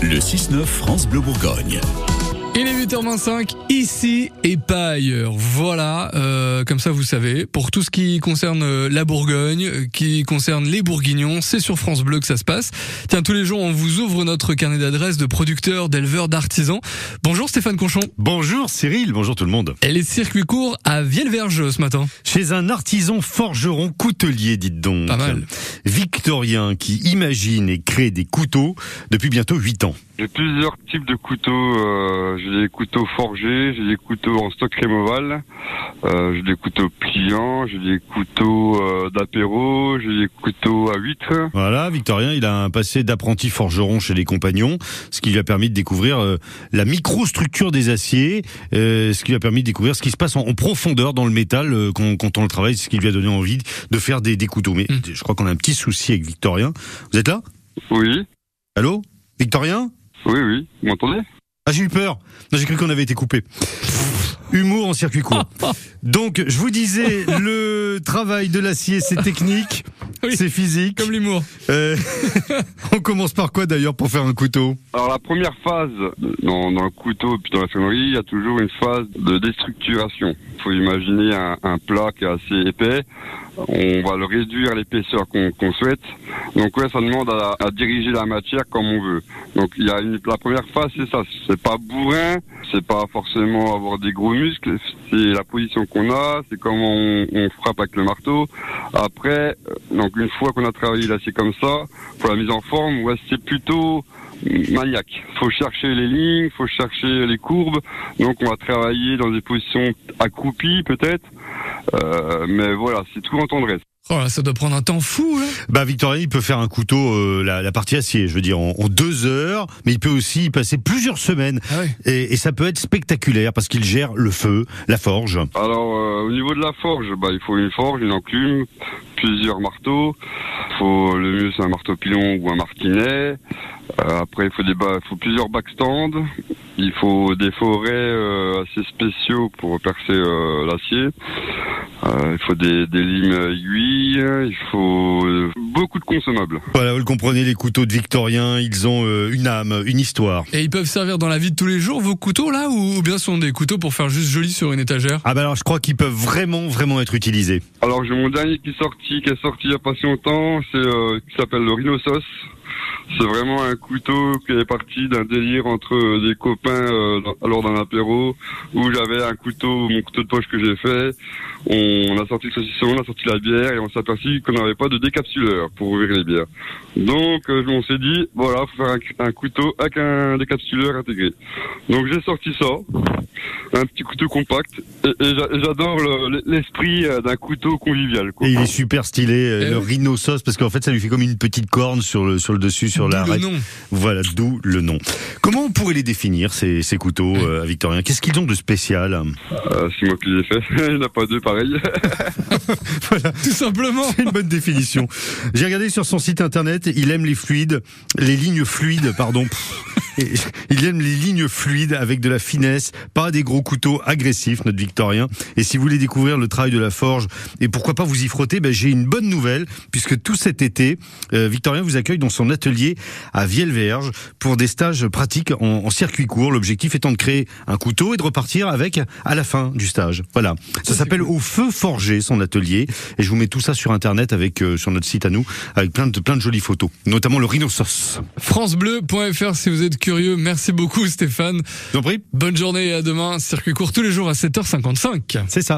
Le 6-9 France Bleu Bourgogne. Il est 8h25, ici et pas ailleurs. Voilà, euh, comme ça vous savez, pour tout ce qui concerne euh, la Bourgogne, qui concerne les Bourguignons, c'est sur France Bleu que ça se passe. Tiens, tous les jours, on vous ouvre notre carnet d'adresses de producteurs, d'éleveurs, d'artisans. Bonjour Stéphane Conchon. Bonjour Cyril, bonjour tout le monde. Elle est circuit court à Vielverge ce matin. Chez un artisan forgeron coutelier, dites donc. Pas mal. Victorien qui imagine et crée des couteaux depuis bientôt 8 ans. J'ai plusieurs types de couteaux. Euh, j'ai des couteaux forgés, j'ai des couteaux en stock rémoval, euh, j'ai des couteaux pliants, j'ai des couteaux euh, d'apéro, j'ai des couteaux à huîtres. Voilà, Victorien, il a un passé d'apprenti forgeron chez les compagnons, ce qui lui a permis de découvrir euh, la microstructure des aciers, ce qui lui a permis de découvrir ce qui se passe en, en profondeur dans le métal quand, quand on le travaille, ce qui lui a donné envie de faire des, des couteaux. Mais je crois qu'on a un petit souci avec Victorien. Vous êtes là? Oui, Allô? Victorien? Oui, oui. Vous m'entendez? Ah, j'ai eu peur. Non, j'ai cru qu'on avait été coupé. Humour en circuit court. Donc, je vous disais, le travail de l'acier, c'est technique, Oui. c'est physique. Comme l'humour. Euh, on commence par quoi d'ailleurs pour faire un couteau Alors la première phase dans, dans le couteau et puis dans la sonnerie, il y a toujours une phase de déstructuration. Il faut imaginer un, un plat qui est assez épais. On va le réduire à l'épaisseur qu'on souhaite. Donc ouais, ça demande à, à diriger la matière comme on veut. Donc il y a une, la première phase, c'est ça. C'est pas bourrin, c'est pas forcément avoir des gros muscles. C'est la position qu'on a, c'est comment on, on frappe avec le marteau. Après, euh, donc une fois qu'on a travaillé l'acier comme ça, pour la mise en forme, ouais, c'est plutôt maniaque. Faut chercher les lignes, faut chercher les courbes. Donc on va travailler dans des positions accroupies peut-être. Euh, mais voilà, c'est tout en. Oh là, ça doit prendre un temps fou, là. Bah Victorien, il peut faire un couteau, euh, la, la partie acier, je veux dire, en, en deux heures, mais il peut aussi y passer plusieurs semaines. Ah ouais. Et, et ça peut être spectaculaire parce qu'il gère le feu, la forge. Alors euh, au niveau de la forge, bah, il faut une forge, une enclume, plusieurs marteaux. Faut le mieux c'est un marteau pilon ou un martinet. Euh, après il faut des faut plusieurs backstands. Il faut des forêts euh, assez spéciaux pour percer euh, l'acier. Euh, il faut des, des limes aiguilles. Il faut euh, beaucoup de consommables. Voilà, vous le comprenez, les couteaux de Victorien, ils ont euh, une âme, une histoire. Et ils peuvent servir dans la vie de tous les jours, vos couteaux, là, ou bien ce sont des couteaux pour faire juste joli sur une étagère? Ah bah alors je crois qu'ils peuvent vraiment, vraiment être utilisés. Alors j'ai mon dernier qui est sorti, qui est sorti il y a pas si longtemps, c'est euh, qui s'appelle le rhinosos. C'est vraiment un couteau qui est parti d'un délire entre euh, des copains euh, lors d'un apéro où j'avais un couteau, mon couteau de poche que j'ai fait. On a sorti le saucisson, on a sorti la bière et on s'est aperçu qu'on n'avait pas de décapsuleur pour ouvrir les bières. Donc euh, on s'est dit voilà, faut faire un, un couteau avec un décapsuleur intégré. Donc j'ai sorti ça, un petit couteau compact et, et j'a- et j'adore le- l'esprit euh, d'un couteau convivial. Quoi. Et il est super stylé, euh, Eh le oui. rhinosos, parce qu'en fait ça lui fait comme une petite corne sur le, sur le dessus, sur la D'où le raie. nom. Voilà, d'où le nom. Comment on pourrait les définir, ces, ces couteaux, euh, à Victorien? Qu'est-ce qu'ils ont de spécial? Euh, c'est moi qui l'ai fait. Il n'y en a pas deux pareils. Voilà, Tout simplement. c'est une bonne définition. J'ai regardé sur son site internet, il aime les fluides, les lignes fluides, pardon. Il aime les lignes fluides avec de la finesse, pas des gros couteaux agressifs, notre Victorien. Et si vous voulez découvrir le travail de la forge et pourquoi pas vous y frotter, ben j'ai une bonne nouvelle puisque tout cet été, euh, Victorien vous accueille dans son atelier à Vielverge pour des stages pratiques en, en circuit court. L'objectif étant de créer un couteau et de repartir avec à la fin du stage. Voilà. Ça s'appelle Au Feu Forgé, son atelier. Et je vous mets tout ça sur internet avec euh, sur notre site à nous avec plein de plein de jolies photos, notamment le rhinoceros. FranceBleu.fr si vous êtes curieux. Merci beaucoup Stéphane. Bonne journée et à demain. Circuit court tous les jours à 7h55. C'est ça.